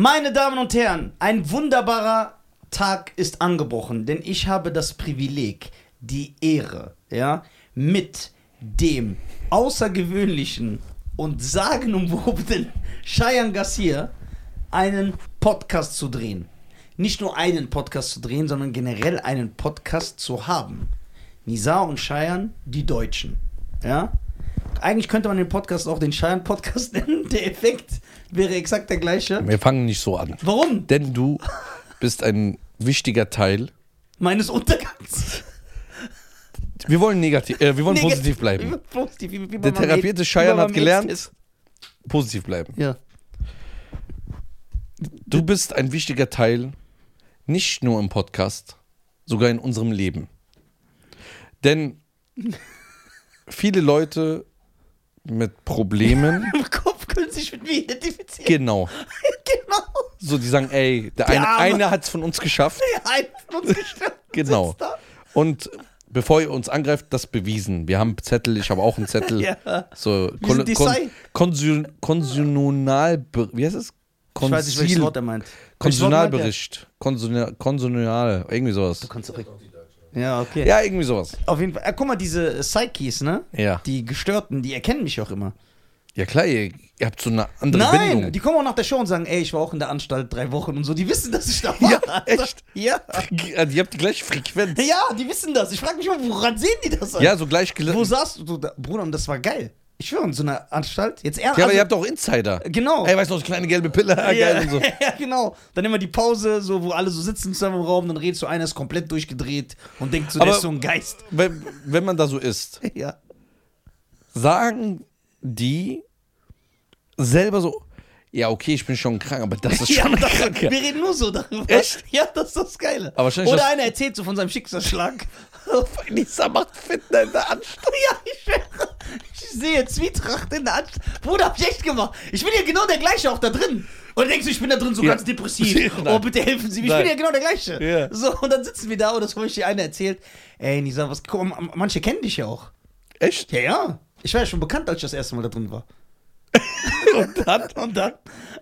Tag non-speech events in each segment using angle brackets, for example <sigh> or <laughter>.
Meine Damen und Herren, ein wunderbarer Tag ist angebrochen, denn ich habe das Privileg, die Ehre, ja, mit dem außergewöhnlichen und sagenumwobenen <laughs> Cheyenne Gassier einen Podcast zu drehen. Nicht nur einen Podcast zu drehen, sondern generell einen Podcast zu haben. Nizar und Cheyenne, die Deutschen. Ja? Eigentlich könnte man den Podcast auch den Cheyenne Podcast <laughs> nennen. Der Effekt wäre exakt der gleiche. Wir fangen nicht so an. Warum? Denn du bist ein wichtiger Teil. Meines Untergangs. <laughs> Wir wollen negativ, äh, wir wollen Negativ- positiv bleiben. <laughs> Positiv, wie, wie Der therapierte bei hat gelernt, AIDS-Test. positiv bleiben. Ja. Du bist ein wichtiger Teil, nicht nur im Podcast, sogar in unserem Leben. Denn <laughs> viele Leute mit Problemen, Kopf können sich mit mir identifizieren. genau, <laughs> genau. so die sagen, ey, der, Der eine, Arme. eine hat es von uns geschafft. Der eine von uns gestorben. <laughs> Genau. Und bevor ihr uns angreift, das bewiesen. Wir haben Zettel, ich habe auch einen Zettel. <laughs> Ja. So, die Sai. Konsul, Konsonal, wie heißt es? Ich weiß nicht, welches Wort er meint. Er? Konsonalbericht. Konsonal, Konsonal, irgendwie sowas. Du kannst zurück. Ja, okay. Ja, irgendwie sowas. Auf jeden Fall. Äh, guck mal, diese Psyches, ne? Ja. Die Gestörten, die erkennen mich auch immer. Ja klar, ihr, ihr habt so eine andere Nein, Bindung. die kommen auch nach der Show und sagen, ey, ich war auch in der Anstalt drei Wochen und so. Die wissen, dass ich da war. Ja, Alter. echt? Ja. Also, ihr habt die gleiche Frequenz. Ja, die wissen das. Ich frage mich mal, woran sehen die das? Alter? Ja, so gleich Wo saßt du da? Bruder, und das war geil. Ich schwöre, in so einer Anstalt. Jetzt eher. Ja, aber ihr habt auch Insider. genau. Ey, weißt du so kleine gelbe Pille, <laughs> ja, geil und so. <laughs> ja, genau. Dann immer die Pause, so, wo alle so sitzen zusammen im Raum, dann redet so einer, ist komplett durchgedreht und denkt so, der Aber- ist so ein Geist. Wenn, wenn man da so ist, <laughs> Ja. sagen die selber so, ja, okay, ich bin schon krank, aber das ist <laughs> ja, schon das, krank. wir reden nur so darüber. Echt? <laughs> Ja, das ist das Geile. Aber Oder das- einer erzählt so von seinem Schicksalsschlag. <laughs> Lisa macht Fitner in der Anstalt. ja, ich schwöre. Ich sehe Zwietracht in der Anstalt. Bruder, hab ich echt gemacht. Ich bin ja genau der gleiche auch da drin. Und denkst du, ich bin da drin so Ja. ganz depressiv. Nein. Oh, bitte helfen Sie mir. Ich Nein. bin ja genau der gleiche. Ja. So, und dann sitzen wir da und das habe ich dir einer erzählt. Ey, Nisa, was, guck, manche kennen dich ja auch. Echt? Ja, ja. Ich war ja schon bekannt, als ich das erste Mal da drin war. <laughs> Und dann? Und dann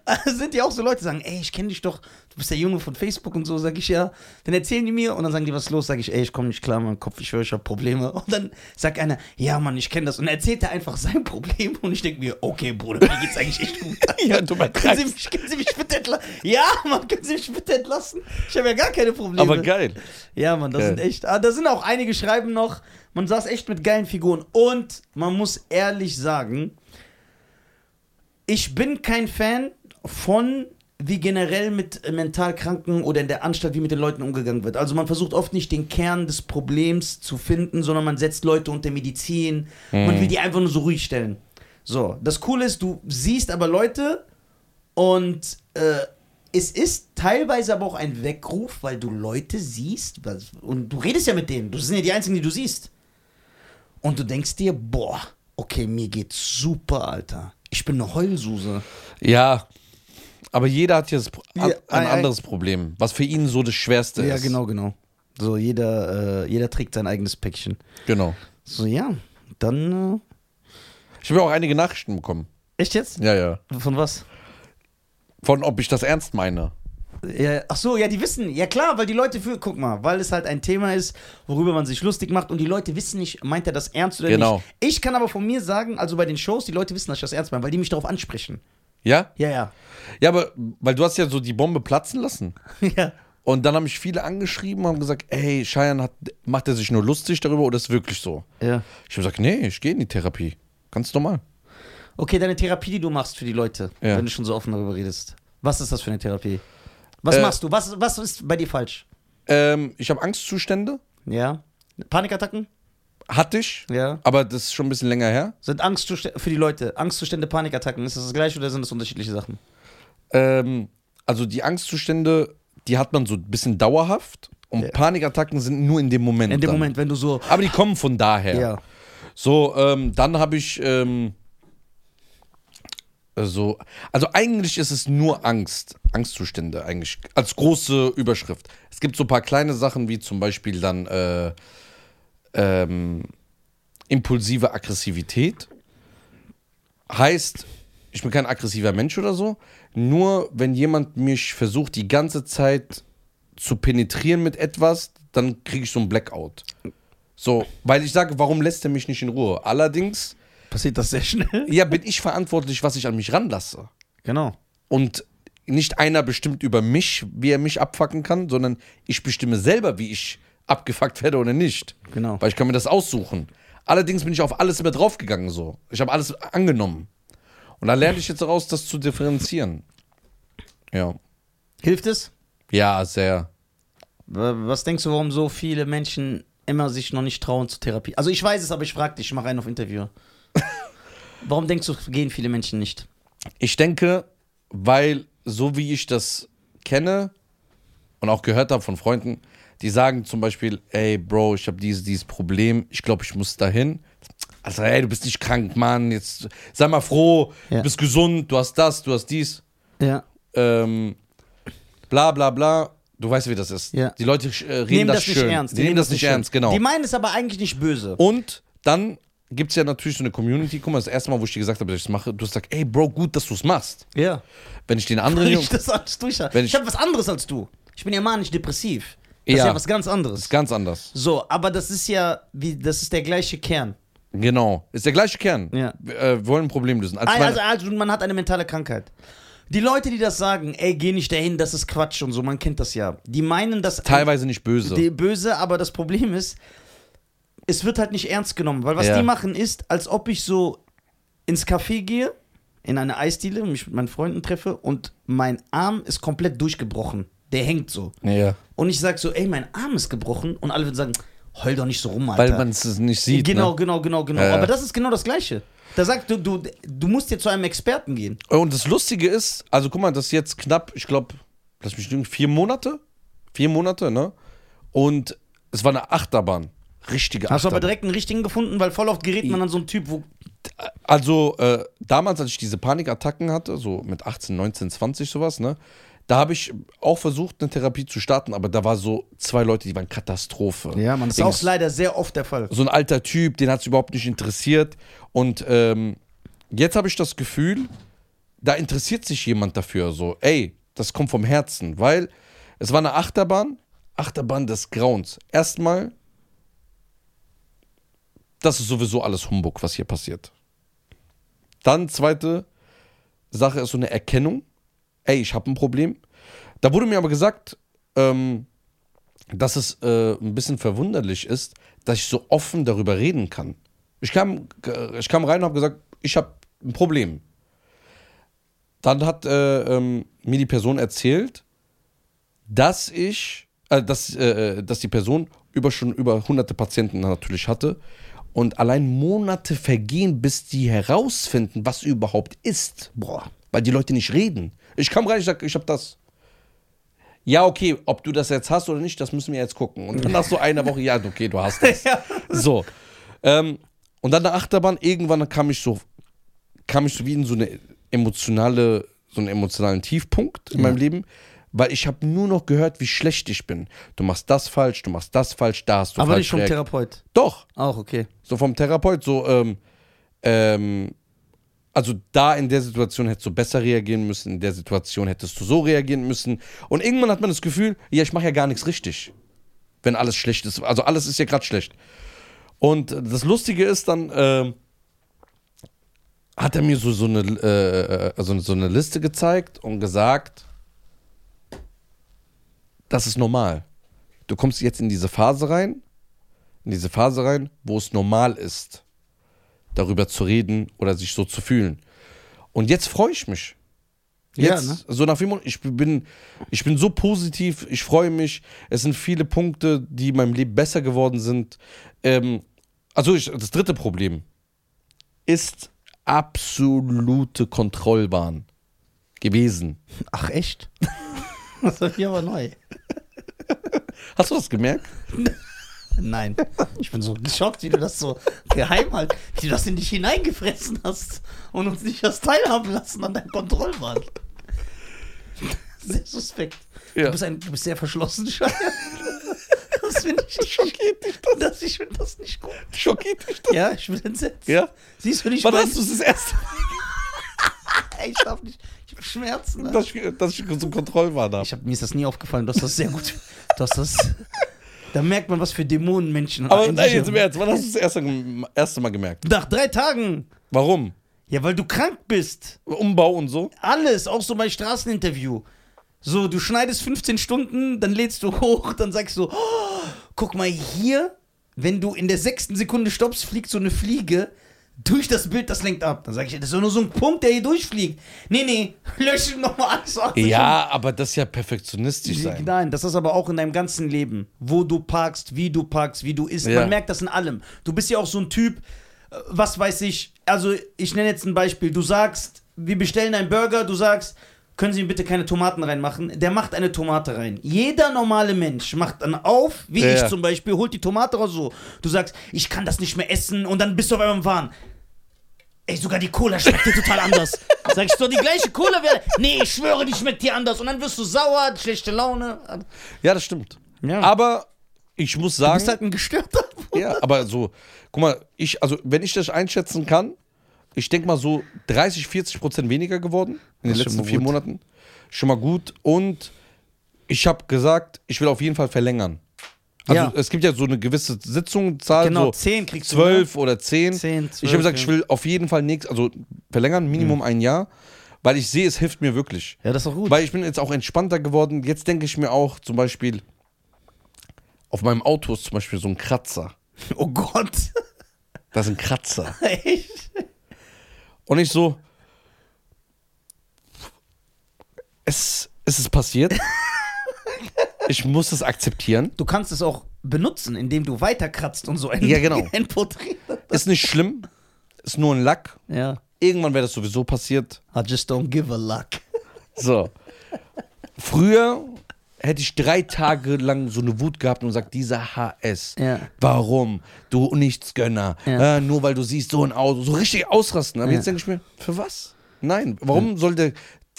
äh, sind ja auch so Leute, die sagen, ey, ich kenne dich doch, du bist der Junge von Facebook und so, sag ich ja. Dann erzählen die mir und dann sagen die, was ist los? Sag ich, ey, ich komme nicht klar, mein Kopf, ich höre, ich habe Probleme. Und dann sagt einer, ja, Mann, ich kenne das. Und erzählt er einfach sein Problem und ich denke mir, okay, Bruder, mir geht's eigentlich echt gut. <laughs> Ja, du können, Sie mich, können Sie mich bitte entlassen? Ja, Mann, können Sie mich bitte entlassen? Ich habe ja gar keine Probleme. Aber geil. Ja, Mann, das Geil. sind echt. Ah, da sind auch einige schreiben noch, man saß echt mit geilen Figuren. Und man muss ehrlich sagen, ich bin kein Fan von, wie generell mit äh, mental Kranken oder in der Anstalt, wie mit den Leuten umgegangen wird. Also man versucht oft nicht den Kern des Problems zu finden, sondern man setzt Leute unter Medizin. Man will die einfach nur so ruhig stellen. So, das Coole ist, du siehst aber Leute und äh, es ist teilweise aber auch ein Weckruf, weil du Leute siehst was- und du redest ja mit denen. Das sind ja die einzigen, die du siehst. Und du denkst dir, boah, okay, mir geht's super, Alter. Ich bin eine Heulsuse. Ja, aber jeder hat jetzt Ja, ein anderes Problem, was für ihn so das Schwerste Ja, ist. genau, genau. So, jeder, äh, jeder trägt sein eigenes Päckchen. Genau. So, ja, dann. Ich habe ja auch einige Nachrichten bekommen. Äh, echt jetzt? Ja, ja. Von was? Von ob ich das ernst meine. Ja, ach so, ja, die wissen. Ja, klar, weil die Leute für. Guck mal, weil es halt ein Thema ist, worüber man sich lustig macht und die Leute wissen nicht, meint er das ernst oder Genau. nicht. Ich kann aber von mir sagen, also bei den Shows, die Leute wissen, dass ich das ernst meine, weil die mich darauf ansprechen. Ja? Ja, ja. Ja, aber weil du hast ja so die Bombe platzen lassen. <laughs> ja. Und dann haben mich viele angeschrieben und haben gesagt, ey, Cheyenne hat, macht er sich nur lustig darüber oder ist wirklich so? Ja. Ich habe gesagt, nee, ich gehe in die Therapie. Ganz normal. Okay, deine Therapie, die du machst für die Leute, Ja. wenn du schon so offen darüber redest. Was ist das für eine Therapie? Was Äh, machst du? Was, was ist bei dir falsch? Ähm, ich habe Angstzustände, Ja. Panikattacken? hatte ich, Ja. aber das ist schon ein bisschen länger her. Sind Angstzustände für die Leute, Angstzustände, Panikattacken, ist das das gleiche oder sind das unterschiedliche Sachen? Ähm, also die Angstzustände, die hat man so ein bisschen dauerhaft und Ja. Panikattacken sind nur in dem Moment. In dem dann. Moment, wenn du so. Aber die kommen von daher. Ja. So, ähm, dann habe ich ähm, so, also eigentlich ist es nur Angst, Angstzustände eigentlich als große Überschrift. Es gibt so ein paar kleine Sachen wie zum Beispiel dann äh, ähm, impulsive Aggressivität. Heißt, ich bin kein aggressiver Mensch oder so. nur wenn jemand mich versucht, die ganze Zeit zu penetrieren mit etwas, dann kriege ich so ein Blackout. So, weil ich sage, warum lässt er mich nicht in Ruhe? Allerdings, Passiert das sehr schnell? ja, bin ich verantwortlich, was ich an mich ranlasse. Genau. Und nicht einer bestimmt über mich, wie er mich abfacken kann, sondern ich bestimme selber, wie ich abgefuckt werde oder nicht. Genau. Weil ich kann mir das aussuchen. Allerdings bin ich auf alles immer draufgegangen so. Ich habe alles angenommen. Und da lerne ich jetzt daraus, das zu differenzieren. Ja. Hilft es? Ja, sehr. Wa- Was denkst du, warum so viele Menschen immer sich noch nicht trauen zur Therapie? Also ich weiß es, aber ich frage dich, ich mache einen auf Interview. Warum denkst du, gehen viele Menschen nicht? Ich denke, weil so wie ich das kenne und auch gehört habe von Freunden, die sagen zum Beispiel, ey Bro, ich habe dieses, dieses Problem, ich glaube, ich muss dahin. Also, ey, du bist nicht krank, Mann, jetzt sei mal froh, Ja. du bist gesund, du hast das, du hast dies. Ja. ähm, bla bla bla. Du weißt, wie das ist. Ja. Die Leute äh, reden Nehmen das, das nicht schön. ernst. Die, nehmen das nicht ernst, genau. Die meinen es aber eigentlich nicht böse. Und dann gibt es ja natürlich so eine Community. Guck mal, das erste Mal, wo ich dir gesagt habe, dass ich es mache, du hast gesagt, ey Bro, gut, dass du es machst. Ja. Wenn ich den <laughs> anderen Jungs. ich das alles durch habe. Wenn Ich, ich- habe was anderes als du. Ich bin ja manisch depressiv. Das Ja. ist ja was ganz anderes. ist ganz anders. So, aber das ist ja, wie, das ist der gleiche Kern. Genau. Ist der gleiche Kern. Ja. Wir äh, wollen ein Problem lösen. Als Also, meine, also, man hat eine mentale Krankheit. Die Leute, die das sagen, ey, geh nicht dahin, das ist Quatsch und so, man kennt das ja. Die meinen das teilweise nicht böse. die böse, aber das Problem ist, es wird halt nicht ernst genommen, weil was Ja. die machen ist, als ob ich so ins Café gehe, in eine Eisdiele, mich mit meinen Freunden treffe und mein Arm ist komplett durchgebrochen. Der hängt so. ja. Und ich sag so, ey, mein Arm ist gebrochen und alle würden sagen, heul doch nicht so rum, Alter. Weil man es nicht sieht. genau, Ne? genau, genau, genau. Ja, ja. Aber das ist genau das Gleiche. Da sagt du, du, du musst jetzt zu einem Experten gehen. Und das Lustige ist, also guck mal, das ist jetzt knapp, ich glaube, lass mich lügen, vier Monate? Vier Monate, ne? Und es war eine Achterbahn. Richtige Hast du aber Achterbahn. direkt einen richtigen gefunden, weil voll oft gerät man an so einen Typ, wo. Also, äh, damals, als ich diese Panikattacken hatte, so mit 18, 19, 20, sowas, ne? Da habe ich auch versucht, eine Therapie zu starten, aber da war so zwei Leute, die waren Katastrophe. Ja, man, das ist auch leider sehr oft der Fall. so ein alter Typ, den hat es überhaupt nicht interessiert. Und ähm, jetzt habe ich das Gefühl, da interessiert sich jemand dafür. So, ey, das kommt vom Herzen, weil es war eine Achterbahn, Achterbahn des Grauens. Erstmal, das ist sowieso alles Humbug, was hier passiert. Dann zweite Sache ist so eine Erkennung. Ey, ich habe ein Problem. Da wurde mir aber gesagt, ähm, dass es äh, ein bisschen verwunderlich ist, dass ich so offen darüber reden kann. Ich kam, äh, ich kam rein und habe gesagt, ich habe ein Problem. Dann hat äh, ähm, mir die Person erzählt, dass ich, äh, dass, äh, dass die Person über schon über hunderte Patienten natürlich hatte und allein Monate vergehen, bis die herausfinden, was überhaupt ist. Boah. Weil die Leute nicht reden. Ich kam rein, ich sag, ich habe das. Ja, okay, ob du das jetzt hast oder nicht, das müssen wir jetzt gucken. Und dann nach so einer Woche, ja, okay, du hast das. <laughs> So. Ähm, und dann eine Achterbahn, irgendwann kam ich so, kam ich so wie in so eine emotionale, so einen emotionalen Tiefpunkt in meinem Leben, weil ich habe nur noch gehört, wie schlecht ich bin. Du machst das falsch, du machst das falsch, da hast du Aber falsch nicht vom reagiert. Therapeut. Doch, Auch okay. so vom Therapeut, so, ähm, ähm, also da in der Situation hättest du besser reagieren müssen, in der Situation hättest du so reagieren müssen. Und irgendwann hat man das Gefühl, ja, ich mache ja gar nichts richtig, wenn alles schlecht ist. Also alles ist ja gerade schlecht. Und das Lustige ist dann, ähm, hat er mir so, so, eine, äh, also so eine Liste gezeigt und gesagt, das ist normal. Du kommst jetzt in diese Phase rein, in diese Phase rein, wo es normal ist, darüber zu reden oder sich so zu fühlen. Und jetzt freue ich mich. Ja, Jetzt, ne? so nach Monaten, ich bin, ich bin so positiv, ich freue mich. Es sind viele Punkte, die in meinem Leben besser geworden sind. Ähm, also ich, das dritte Problem ist absolute Kontrollwahn gewesen. Ach, echt? <laughs> Das ist hier aber neu. <laughs> Hast du das gemerkt? <laughs> Nein. Ich bin so geschockt, wie du das so geheim halt, wie du das in dich hineingefressen hast und uns nicht das teilhaben lassen an deinem Kontrollwahn. <laughs> Sehr suspekt. Ja. Du, bist ein, du bist sehr verschlossen, Scheiße. Das finde ich nicht schockiert. Dich das. das ich finde das nicht gut. Schockiert dich das? Ja, ich bin entsetzt. Ja? Siehst du nicht, Wann hast du es das erste Mal? Ich darf nicht. Ich hab Schmerzen. Alter. dass, ich, dass ich so Kontrollwahn habe. Ich hab, mir ist das nie aufgefallen, du hast das sehr gut. Du hast das. Da merkt man, was für Dämonen Menschen Aber in nein, jetzt im haben. Ernst, wann hast du das erste, erste Mal gemerkt? Nach drei Tagen. Warum? Ja, weil du krank bist. Umbau und so? Alles, auch so bei Straßeninterview. So, du schneidest 15 Stunden, dann lädst du hoch, dann sagst du, oh, guck mal hier, wenn du in der sechsten Sekunde stoppst, fliegt so eine Fliege durch das Bild, das lenkt ab. Dann sag ich, das ist doch nur so ein Punkt, der hier durchfliegt. Nee, nee, <laughs> löschen nochmal alles. aus. Ja, aber das ist ja perfektionistisch sein. Nein, das ist aber auch in deinem ganzen Leben. Wo du parkst, wie du parkst, wie du isst. Ja. Man merkt das in allem. Du bist ja auch so ein Typ, äh, was weiß ich, also ich nenne jetzt ein Beispiel. Du sagst, wir bestellen einen Burger, du sagst, können Sie mir bitte keine Tomaten reinmachen? Der macht eine Tomate rein. Jeder normale Mensch macht dann auf, wie Ja, ich ja. zum Beispiel, holt die Tomate raus so. Du sagst, ich kann das nicht mehr essen und dann bist du auf einmal im Wahn. Ey, sogar die Cola schmeckt dir total anders. <laughs> Sag ich so, die gleiche Cola wäre. Nee, ich schwöre, die schmeckt dir anders. Und dann wirst du sauer, schlechte Laune. Ja, das stimmt. Ja. Aber ich muss Du sagen, bist halt ein gestörter. ja, aber so, guck mal, ich, also wenn ich das einschätzen kann, ich denke mal so 30, 40 Prozent weniger geworden in den letzten vier. Monaten. Schon mal gut. Und ich habe gesagt, ich will auf jeden Fall verlängern. Also Ja. es gibt ja so eine gewisse Sitzungszahl, Genau, so 10 kriegst du. zwölf oder zehn. 10, ich 12, habe gesagt, ich ja. will auf jeden Fall nichts, also verlängern, Minimum ein Jahr, weil ich sehe, es hilft mir wirklich. Ja, das ist doch gut. Weil ich bin jetzt auch entspannter geworden. Jetzt denke ich mir auch zum Beispiel, auf meinem Auto ist zum Beispiel so ein Kratzer. <laughs> oh Gott. Das ist ein Kratzer. <laughs> Echt? Und ich so, es, es ist passiert. <laughs> Ich muss es akzeptieren. Du kannst es auch benutzen, indem du weiterkratzt und so ein, Ja, genau. <laughs> ein Porträt. Ist nicht schlimm. Ist nur ein Lack. Ja. Irgendwann wäre das sowieso passiert. I just don't give a luck. So. Früher hätte ich drei Tage lang so eine Wut gehabt und gesagt, dieser HS, Ja. warum? Du Nichtsgönner. Ja. Äh, nur weil du siehst so ein Auto. So richtig ausrasten. Aber Ja. jetzt denke ich mir, für was? Nein. Warum soll der,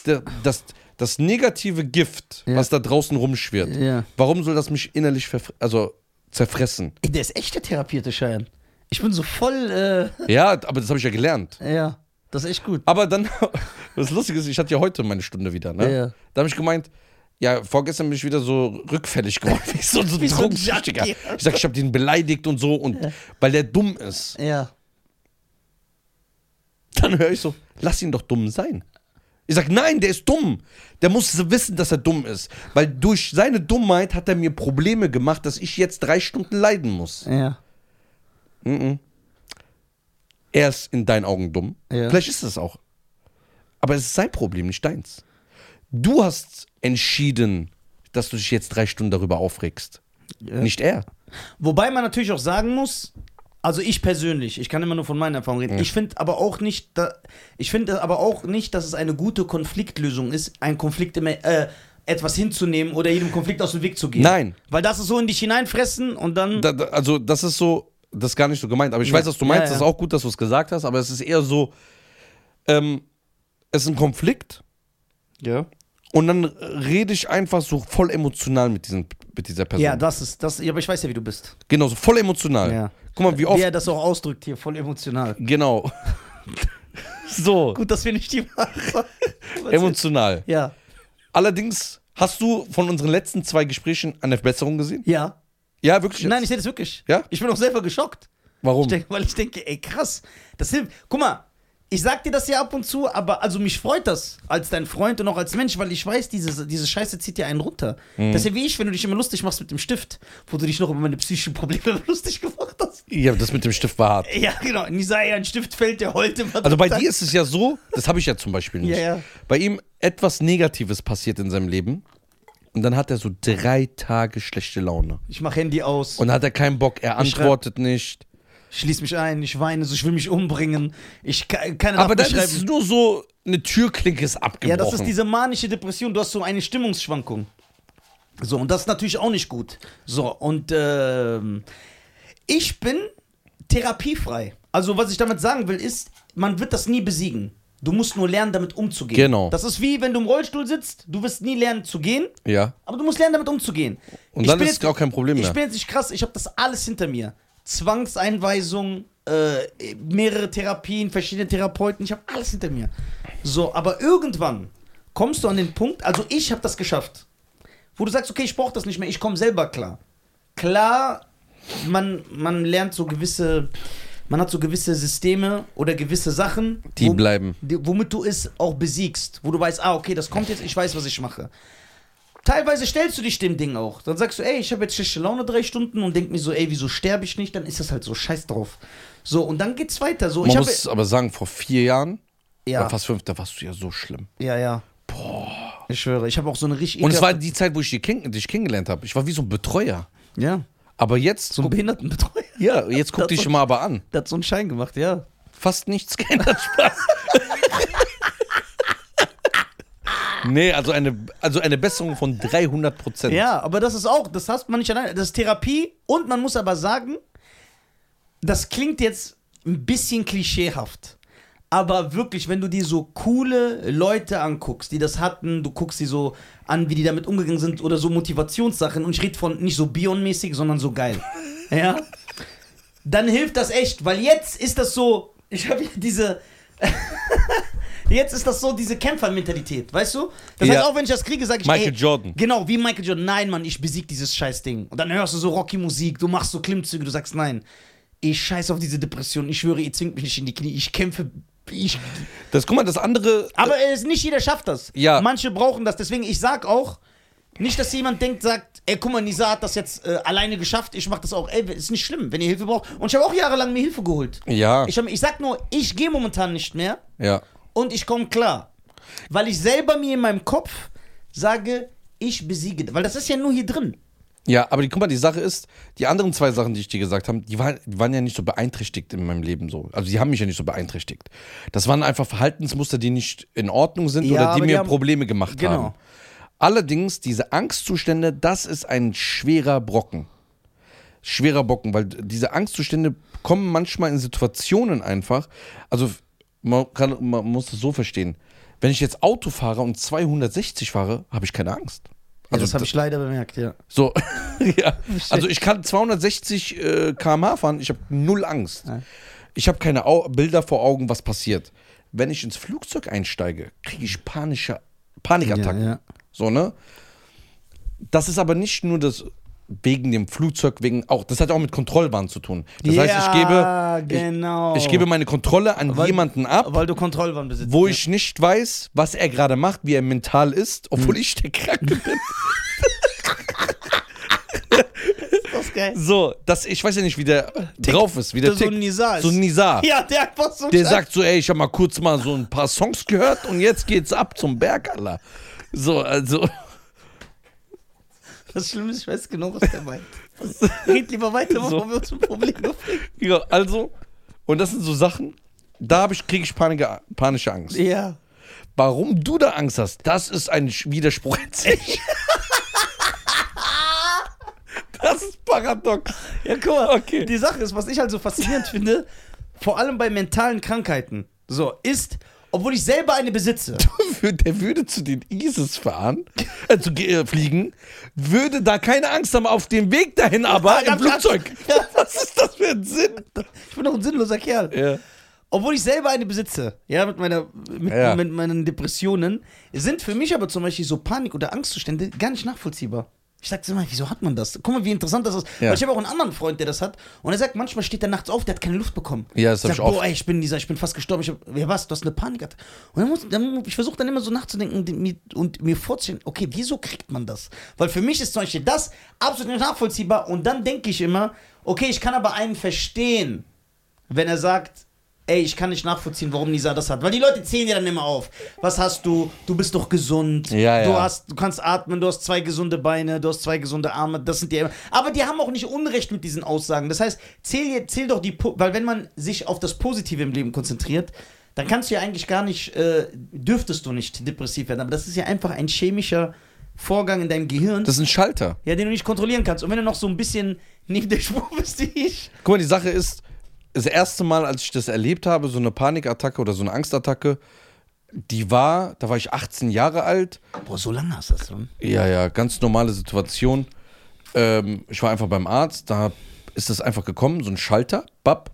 der, das, das negative Gift, was da draußen rumschwirrt, warum soll das mich innerlich also zerfressen? Ey, der ist echt der therapierte Schein. Ich bin so voll, Ja, aber das habe ich ja gelernt. äh, ja, das ist echt gut. Aber dann, <laughs> was lustig ist, ich hatte ja heute meine Stunde wieder, ne? Ja. Da habe ich gemeint, ja, vorgestern bin ich wieder so rückfällig geworden, <laughs> wie so, so ein <laughs> Wie so ein. Junkie. Ich sag, ich habe den beleidigt und so, und weil der dumm ist. Ja. Dann höre ich so, lass ihn doch dumm sein. Ich sag, nein, der ist dumm. Der muss wissen, dass er dumm ist. Weil durch seine Dummheit hat er mir Probleme gemacht, dass ich jetzt drei Stunden leiden muss. Ja. Mhm. Er ist in deinen Augen dumm. Ja. Vielleicht ist es auch. Aber es ist sein Problem, nicht deins. Du hast entschieden, dass du dich jetzt drei Stunden darüber aufregst. Ja. Nicht er. Wobei man natürlich auch sagen muss, also ich persönlich, ich kann immer nur von meiner Erfahrung reden. Ja. Ich finde aber auch nicht, da, ich finde aber auch nicht, dass es eine gute Konfliktlösung ist, einen Konflikt immer, äh, etwas hinzunehmen oder jedem Konflikt aus dem Weg zu gehen. Nein. Weil das ist so in dich hineinfressen und dann. Da, da, also, das ist so, das ist gar nicht so gemeint. Aber ich Ja. weiß, was du meinst. Ja. Das ist auch gut, dass du es gesagt hast. Aber es ist eher so, ähm, es ist ein Konflikt ja. Und dann rede ich einfach so voll emotional mit, diesen, mit dieser Person. Ja, das ist, das, ja, aber ich weiß ja, wie du bist. genau, so voll emotional. Ja. Guck mal, wie oft. Wie er das auch ausdrückt hier, voll emotional. Genau. <laughs> so, Gut, dass wir nicht die Wahrheit emotional. Ja. Allerdings, hast du von unseren letzten zwei Gesprächen eine Verbesserung gesehen? Ja. Ja, wirklich? Jetzt? Nein, ich sehe das wirklich. Ja? Ich bin auch selber geschockt. Warum? Ich denke, weil ich denke, ey, krass. Das hilft. Guck mal, ich sag dir das ja ab und zu, aber also mich freut das als dein Freund und auch als Mensch, weil ich weiß, diese, diese Scheiße zieht dir einen runter. Mhm. Das ist ja wie ich, wenn du dich immer lustig machst mit dem Stift, wo du dich noch über meine psychischen Probleme <laughs> lustig gemacht hast. Ja, das mit dem Stift war hart. Ja, genau. Nisa, ey, ein Stift fällt, der heult immer. Also bei dir ist es ja so, das habe ich ja zum Beispiel nicht. Ja, ja. Bei ihm etwas Negatives passiert in seinem Leben und dann hat er so drei Tage schlechte Laune. Ich mach Handy aus, Und dann hat er keinen Bock, er antwortet nicht. Schließ mich ein, ich weine, so, ich will mich umbringen. Ich kann, Aber mir ist es nur so, eine Türklinke ist abgebrochen. Ja, das ist diese manische Depression. Du hast so eine Stimmungsschwankung. So, und das ist natürlich auch nicht gut. So, und ähm, ich bin therapiefrei. Also, was ich damit sagen will, ist, man wird das nie besiegen. Du musst nur lernen, damit umzugehen. Genau. Das ist wie, wenn du im Rollstuhl sitzt, du wirst nie lernen zu gehen, ja. aber du musst lernen, damit umzugehen. Und Ich dann ist jetzt- auch kein Problem Ich mehr. bin jetzt nicht krass, ich habe das alles hinter mir. Zwangseinweisung, äh, mehrere Therapien, verschiedene Therapeuten, ich habe alles hinter mir. So, aber irgendwann kommst du an den Punkt, also ich habe das geschafft, wo du sagst, okay, ich brauche das nicht mehr, ich komme selber klar. Klar, man, man lernt so gewisse, man hat so gewisse Systeme oder gewisse Sachen, Die bleiben. die- womit du es auch besiegst, wo du weißt, ah, okay, das kommt jetzt, ich weiß, was ich mache. Teilweise stellst du dich dem Ding auch. Dann sagst du, ey, ich habe jetzt schlechte Laune drei Stunden und denk mir so, ey, wieso sterbe ich nicht? Dann ist das halt so, scheiß drauf. So, und dann geht's weiter. So, Man ich muss aber sagen, vor vier Jahren, ja, fast fünf, da warst du ja so schlimm. ja, ja. Boah. Ich schwöre, ich habe auch so eine richtig Und es war die Zeit, wo ich dich, kenn dich kennengelernt habe. Ich war wie so ein Betreuer. Ja, Aber jetzt, so ein Behindertenbetreuer. ja, jetzt guck dich war- mal aber an. Der hat so einen Schein gemacht, ja. Fast nichts geändert, <laughs> Spaß. Nee, also eine, also eine Besserung von 300 Prozent. Ja, aber das ist auch, das hast man nicht alleine. Das ist Therapie und man muss aber sagen, das klingt jetzt ein bisschen klischeehaft. Aber wirklich, wenn du dir so coole Leute anguckst, die das hatten, du guckst die so an, wie die damit umgegangen sind oder so Motivationssachen und ich rede von nicht so Bion-mäßig, sondern so geil. <laughs> ja? Dann hilft das echt, weil jetzt ist das so, ich habe diese, <laughs> jetzt ist das so diese Kämpfermentalität, weißt du? Das Ja. heißt, auch wenn ich das kriege, sage ich, Michael ey, Jordan. Genau, wie Michael Jordan. Nein, Mann, ich besieg dieses Scheißding. Und dann hörst du so Rocky-Musik, du machst so Klimmzüge, du sagst nein. Ich scheiß auf diese Depression. Ich schwöre, ihr zwingt mich nicht in die Knie. Ich kämpfe. Ich, Das, guck mal, das andere. aber es, nicht jeder schafft das. Ja. Manche brauchen das. Deswegen, ich sag auch, nicht, dass jemand denkt, sagt, ey, guck mal, Nisa hat das jetzt äh, alleine geschafft, ich mach das auch. Ey, ist nicht schlimm, wenn ihr Hilfe braucht. Und ich habe auch jahrelang mir Hilfe geholt. Ja, Ich, hab, ich sag nur, ich gehe momentan nicht mehr ja. Und ich komme klar. Weil ich selber mir in meinem Kopf sage, ich besiege. Weil das ist ja nur hier drin. Ja, aber die, guck mal, die Sache ist, die anderen zwei Sachen, die ich dir gesagt habe, die, waren- die waren ja nicht so beeinträchtigt in meinem Leben so. Also die haben mich ja nicht so beeinträchtigt. Das waren einfach Verhaltensmuster, die nicht in Ordnung sind Ja, oder die die mir haben- Probleme gemacht Genau. haben. Allerdings, diese Angstzustände, das ist ein schwerer Brocken. Schwerer Brocken, weil diese Angstzustände kommen manchmal in Situationen einfach. Also man, kann, man muss das so verstehen. Wenn ich jetzt Auto fahre und 260 fahre, habe ich keine Angst. Also Also das habe ich leider bemerkt, ja. so, <laughs> ja. <laughs> Also ich kann 260 äh, km/h fahren, ich habe null Angst. Ja. Ich habe keine Au Bilder vor Augen, was passiert. Wenn ich ins Flugzeug einsteige, kriege ich panische Panikattacken. Ja, ja. So, ne? Das ist aber nicht nur das wegen dem Flugzeug, wegen auch, das hat auch mit Kontrollwahn zu tun. Das heißt, ich gebe, genau. ich, ich gebe meine Kontrolle an Weil- jemanden ab, weil du Kontrollwahn besitzt. wo ja. ich nicht weiß, was er gerade macht, wie er mental ist, obwohl Hm. ich der Kranke bin. <laughs> Das geil. So, das, ich weiß ja nicht, wie der drauf ist, wie der Der so tickt. ein Nizar ist. So ein Nizar. <laughs> Ja, der einfach so Der scheiß- sagt so, ey, ich habe mal kurz mal so ein paar Songs gehört und jetzt geht's ab zum Berg, Alter. So, also, Das Schlimme ist, ich weiß genau, was der meint. <laughs> Red lieber weiter, bevor So. wir uns ein Problem bringen. ja, also, und das sind so Sachen, da ich, kriege ich panische, panische Angst. Ja. Warum du da Angst hast, das ist ein Widerspruch in sich. <laughs> Das ist paradox. Ja, guck mal. Okay. Die Sache ist, was ich halt so faszinierend finde, vor allem bei mentalen Krankheiten, so, ist, obwohl ich selber eine besitze. <laughs> Der würde zu den ISIS fahren, äh, zu äh, fliegen, würde da keine Angst haben auf dem Weg dahin, aber <laughs> Ja, im Flugzeug. <laughs> Ja. Was ist das für ein Sinn? Ich bin doch ein sinnloser Kerl. Ja. Obwohl ich selber eine besitze, ja, mit, meiner, mit, mit meinen Depressionen, sind für mich aber zum Beispiel so Panik- oder Angstzustände gar nicht nachvollziehbar. Ich sag immer, wieso hat man das? Guck mal, wie interessant das ist. Ja. Weil ich habe auch einen anderen Freund, der das hat. Und er sagt, manchmal steht er nachts auf, der hat keine Luft bekommen. Ja, das hab sagt, ich. Boah, ey, ich bin dieser, ich bin fast gestorben. Ich hab, ja, was? Du hast eine Panik. gehabt. Und dann muss, dann, ich versuche dann immer so nachzudenken und mir, und mir vorzustellen, okay, wieso kriegt man das? Weil für mich ist zum Beispiel das absolut nicht nachvollziehbar. Und dann denke ich immer, okay, ich kann aber einen verstehen, wenn er sagt, ey, ich kann nicht nachvollziehen, warum Nisa das hat. Weil die Leute zählen dir dann immer auf. Was hast du? Du bist doch gesund. Ja, du ja. hast, du kannst atmen, du hast zwei gesunde Beine, du hast zwei gesunde Arme. Das sind die. Aber die haben auch nicht Unrecht mit diesen Aussagen. Das heißt, zähl, zähl doch die, weil wenn man sich auf das Positive im Leben konzentriert, dann kannst du ja eigentlich gar nicht, äh, dürftest du nicht depressiv werden. Aber das ist ja einfach ein chemischer Vorgang in deinem Gehirn, Das ist ein Schalter. ja, den du nicht kontrollieren kannst. Und wenn du noch so ein bisschen neben der Spur bist wie ich, Guck mal, die Sache ist, das erste Mal, als ich das erlebt habe, so eine Panikattacke oder so eine Angstattacke, die war, da war ich 18 Jahre alt. boah, so lange hast du das schon. Ja, ja, ganz normale Situation. Ähm, ich war einfach beim Arzt, da ist das einfach gekommen, so ein Schalter, bap.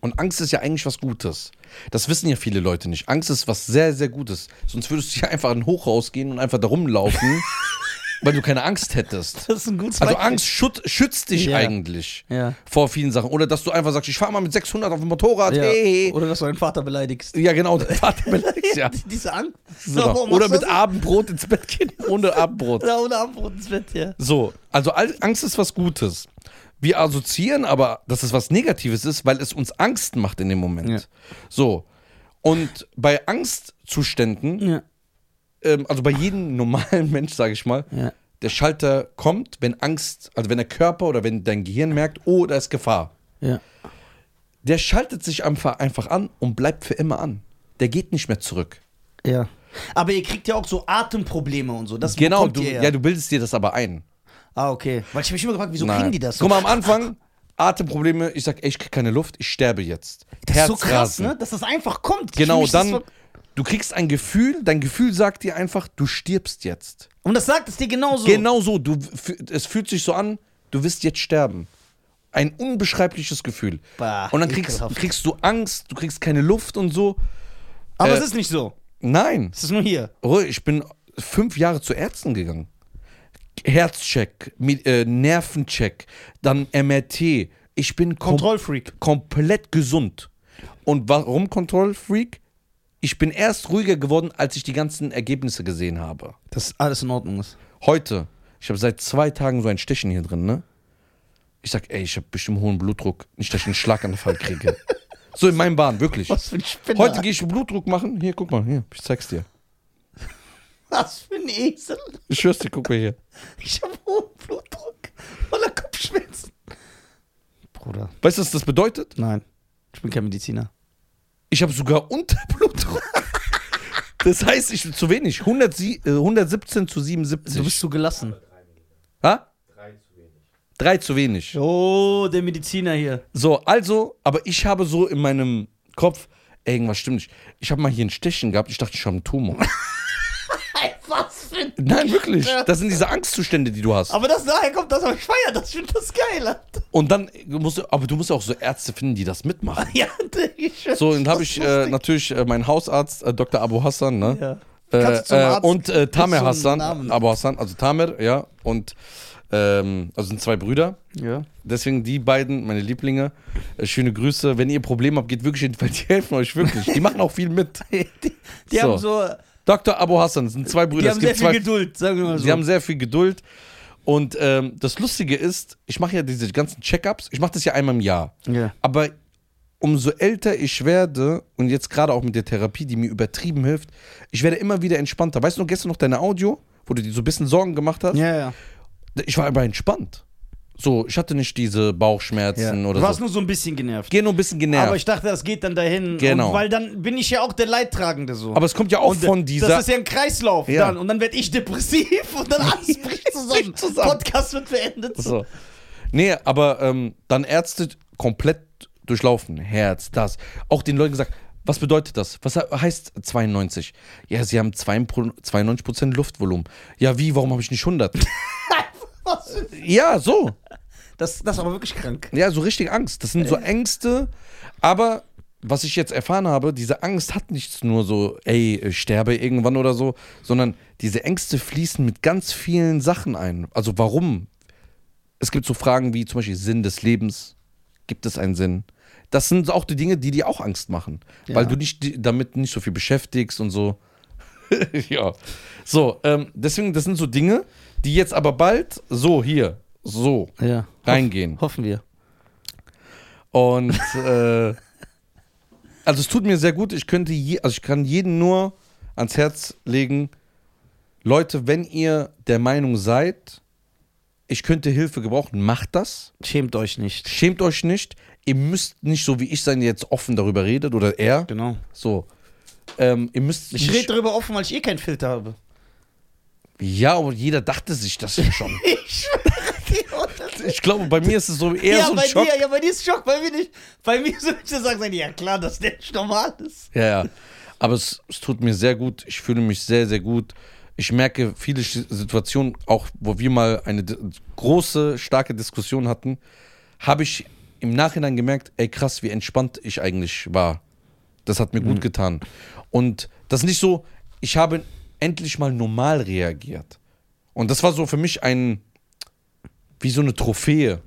Und Angst ist ja eigentlich was Gutes. Das wissen ja viele Leute nicht. Angst ist was sehr, sehr Gutes. Sonst würdest du ja einfach in ein Hochhaus gehen und einfach da rumlaufen, <laughs> weil du keine Angst hättest. <laughs> Das ist ein gutes Also Beispiel. Angst schut, schützt dich Ja. eigentlich Ja. vor vielen Sachen. Oder dass du einfach sagst, ich fahre mal mit 600 auf dem Motorrad. Ja. Hey. Oder dass du deinen Vater beleidigst. Ja, genau. dein <laughs> Vater beleidigt, ja. Diese Angst. Warum Oder mit? Abendbrot ins Bett gehen. <laughs> Ohne Abendbrot. Oder ohne Abendbrot ins Bett, ja. So, also Al- Angst ist was Gutes. Wir assoziieren aber, dass es was Negatives ist, weil es uns Angst macht in dem Moment. Ja. So. Und bei Angstzuständen, Ja. Ähm, also bei jedem normalen <laughs> Mensch, sage ich mal, Ja. der Schalter kommt, wenn Angst, also wenn der Körper oder wenn dein Gehirn merkt, oh, da ist Gefahr. Ja. Der schaltet sich einfach, einfach an und bleibt für immer an. Der geht nicht mehr zurück. Ja. Aber ihr kriegt ja auch so Atemprobleme und so. Das Genau, du, ihr ja, du bildest dir das aber ein. Ah, okay. Weil ich habe mich immer gefragt, wieso Nein. kriegen die das? Guck mal, am Anfang, Atemprobleme, ich sag, ey, ich krieg keine Luft, ich sterbe jetzt. das ist so krass, Herzrasen. ne? Dass das einfach kommt. Genau, dann, So, du kriegst ein Gefühl, dein Gefühl sagt dir einfach, du stirbst jetzt. und das sagt es dir genauso. Genau so, du, es fühlt sich so an, du wirst jetzt sterben. Ein unbeschreibliches Gefühl. Bah, und dann kriegst, kriegst du Angst, du kriegst keine Luft und so. Aber äh, es ist nicht so. Nein, Es ist nur hier. oh, ich bin fünf Jahre zu Ärzten gegangen. Herzcheck, Mi- äh, Nervencheck, dann MRT. Ich bin kom Kontrollfreak. komplett gesund. Und warum Kontrollfreak? Ich bin erst ruhiger geworden, als ich die ganzen Ergebnisse gesehen habe. Dass alles in Ordnung ist. Heute, ich habe seit zwei Tagen so ein Stechen hier drin, ne? Ich sag, ey, ich habe bestimmt hohen Blutdruck. Nicht, dass ich einen Schlaganfall kriege. so in meinem Bahn, wirklich. Was für ein Spinner. Heute gehe ich Blutdruck machen. Hier, guck mal, hier, ich zeig's dir. Was für ein Esel. Ich schwör's dir, guck mal hier. Ich habe hohen Blutdruck. Voller Kopfschmerzen. Bruder. Weißt du, was das bedeutet? Nein. Ich bin kein Mediziner. Ich habe sogar Unterblutdruck. das heißt, ich bin zu wenig. 100, sie- äh, 117 zu Du 77. bist zu gelassen. ha? Drei zu wenig. Drei zu wenig. Oh, der Mediziner hier. So, also, aber ich habe so in meinem Kopf, ey, irgendwas stimmt nicht. Ich habe mal hier ein Stechen gehabt, ich dachte, ich habe einen Tumor. Nein, wirklich. Das sind diese Angstzustände, die du hast. Aber das daher kommt das, aber ich feier das. Ich finde das geil. Alter. Und dann musst du, aber du musst auch so Ärzte finden, die das mitmachen. Ja, ich So, dann habe ich äh, natürlich äh, meinen Hausarzt, äh, Dr. Abu Hassan, ne? Ja. Äh, Kannst du zum äh, Arzt und äh, Tamer Hassan, Namen? Abu Hassan, also Tamer, ja, und ähm, also sind zwei Brüder. Ja. Deswegen die beiden, meine Lieblinge, äh, schöne Grüße. Wenn ihr Probleme habt, geht wirklich <laughs> weil die helfen euch wirklich. Die machen auch viel mit. <laughs> Die, die So. haben so. Dr. Abu Hassan, das sind zwei Brüder. Die haben sehr viel zwei, Geduld, sagen wir mal so. Sie haben sehr viel Geduld. Und ähm, das Lustige ist, ich mache ja diese ganzen Check-ups, ich mache das ja einmal im Jahr. ja. Aber umso älter ich werde und jetzt gerade auch mit der Therapie, die mir übertrieben hilft, ich werde immer wieder entspannter. Weißt du noch gestern noch deine Audio, wo du dir so ein bisschen Sorgen gemacht hast? Ja, ja. Ich war aber entspannt. So, ich hatte nicht diese Bauchschmerzen ja. oder du warst so. nur so ein bisschen genervt. Geh nur ein bisschen genervt. Aber Aber, ich dachte, das geht dann dahin. Genau. Und weil dann bin ich ja auch der Leidtragende so. es kommt ja auch und von dieser. Das ist ja ein Kreislauf Ja. dann. Und dann werde ich depressiv und dann alles <laughs> bricht zusammen. Zusammen. Podcast wird beendet. so. Nee, aber ähm, dann Ärzte komplett durchlaufen. Herz, das. Auch den Leuten gesagt, was bedeutet das? Was he- heißt 92? Ja, sie haben 92% Luftvolumen. Ja, wie? Warum habe ich nicht 100? <laughs> Ja, so. Das, das ist aber wirklich krank. Ja, so richtig Angst. Das sind so Ängste. Aber was ich jetzt erfahren habe, diese Angst hat nichts nur so, ey, ich sterbe irgendwann oder so, sondern diese Ängste fließen mit ganz vielen Sachen ein. Also warum? Es gibt so Fragen wie zum Beispiel Sinn des Lebens. Gibt es einen Sinn? Das sind auch die Dinge, die dir auch Angst machen, Ja. weil du dich di- damit nicht so viel beschäftigst und so. <laughs> ja. So, ähm, deswegen, das sind so Dinge, die jetzt aber bald so hier, so Ja. reingehen. Hoffen wir. Und äh, <laughs> also es tut mir sehr gut. Ich könnte je, also ich kann jeden nur ans Herz legen, Leute, wenn ihr der Meinung seid, ich könnte Hilfe gebrauchen, macht das. Schämt euch nicht. Schämt euch nicht. Ihr müsst nicht so wie ich sein, der jetzt offen darüber redet oder er. Genau. So. Ähm, ihr müsst Ich rede darüber offen, weil ich eh keinen Filter habe. Ja, aber jeder dachte sich das ja schon. <laughs> Ich schwöre dir. ich glaube, bei mir ist es so eher ja, so ein bei Schock. dir, ja, bei dir ist Schock, bei mir nicht. Bei mir <laughs> so ich sagen, ja klar, dass der nicht normal ist. Ja, ja. Aber es, es tut mir sehr gut. Ich fühle mich sehr, sehr gut. Ich merke viele Situationen, auch wo wir mal eine große, starke Diskussion hatten, habe ich im Nachhinein gemerkt, ey krass, wie entspannt ich eigentlich war. Das hat mir Mhm. gut getan. Und das ist nicht so, ich habe endlich mal normal reagiert. Und das war so für mich ein, wie so eine Trophäe.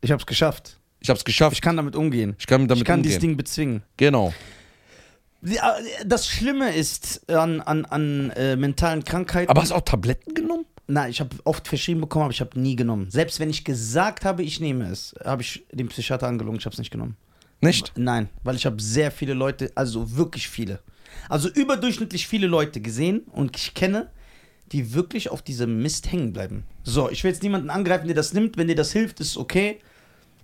Ich hab's geschafft. Ich habe es geschafft. Ich kann damit umgehen. Ich kann damit ich kann umgehen. dieses Ding bezwingen. Genau. Ja, Das Schlimme ist an, an, an äh, mentalen Krankheiten. Aber hast du auch Tabletten genommen? Nein, ich habe oft verschrieben bekommen, aber ich habe nie genommen. Selbst wenn ich gesagt habe, ich nehme es, habe ich den Psychiater angelogen, ich habe es nicht genommen. Nicht? Nein, weil ich habe sehr viele Leute, also wirklich viele, also überdurchschnittlich viele Leute gesehen und ich kenne, die wirklich auf diesem Mist hängen bleiben. So, ich will jetzt niemanden angreifen, der das nimmt. Wenn dir das hilft, ist okay.